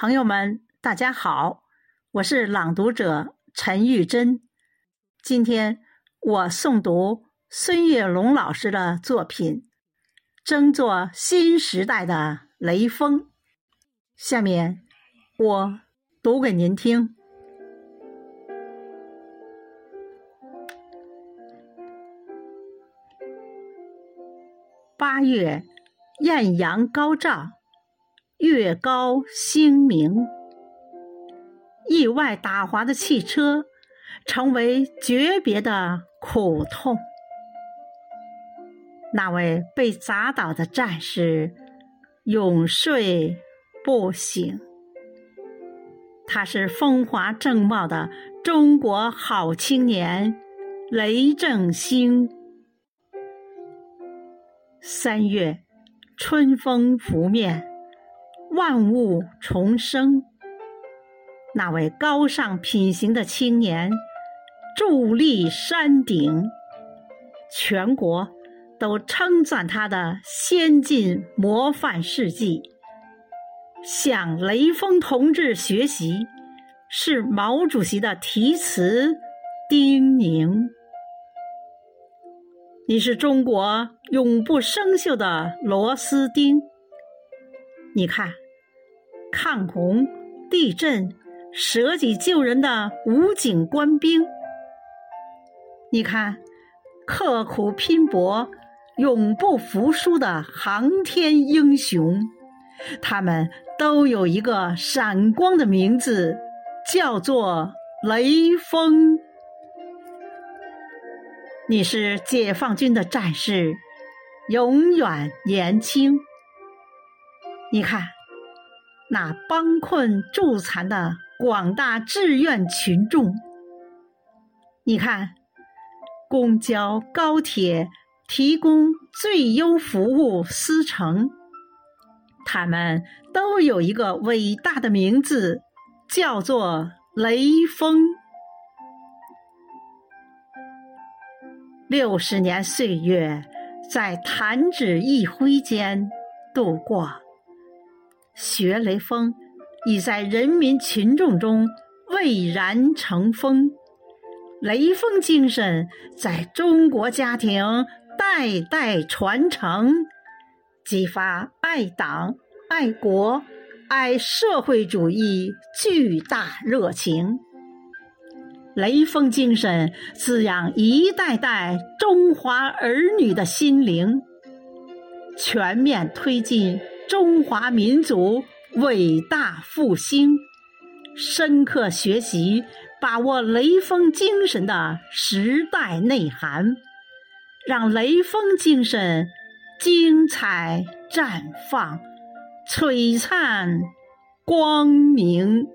朋友们，大家好，我是朗读者陈玉珍。今天我诵读孙月龙老师的作品《争做新时代的雷锋》。下面我读给您听。八月，艳阳高照。月高星明，意外打滑的汽车成为诀别的苦痛。那位被砸倒的战士永睡不醒。他是风华正茂的中国好青年雷正兴。三月，春风拂面。万物重生，那位高尚品行的青年伫立山顶，全国都称赞他的先进模范事迹。向雷锋同志学习，是毛主席的题词叮咛。你是中国永不生锈的螺丝钉。你看。抗洪、地震、舍己救人的武警官兵，你看，刻苦拼搏、永不服输的航天英雄，他们都有一个闪光的名字，叫做雷锋。你是解放军的战士，永远年轻。你看。那帮困助残的广大志愿群众，你看，公交、高铁提供最优服务司乘，他们都有一个伟大的名字，叫做雷锋。六十年岁月，在弹指一挥间度过。学雷锋已在人民群众中蔚然成风，雷锋精神在中国家庭代代传承，激发爱党、爱国、爱社会主义巨大热情。雷锋精神滋养一代代中华儿女的心灵，全面推进。中华民族伟大复兴，深刻学习把握雷锋精神的时代内涵，让雷锋精神精彩绽放、璀璨光明。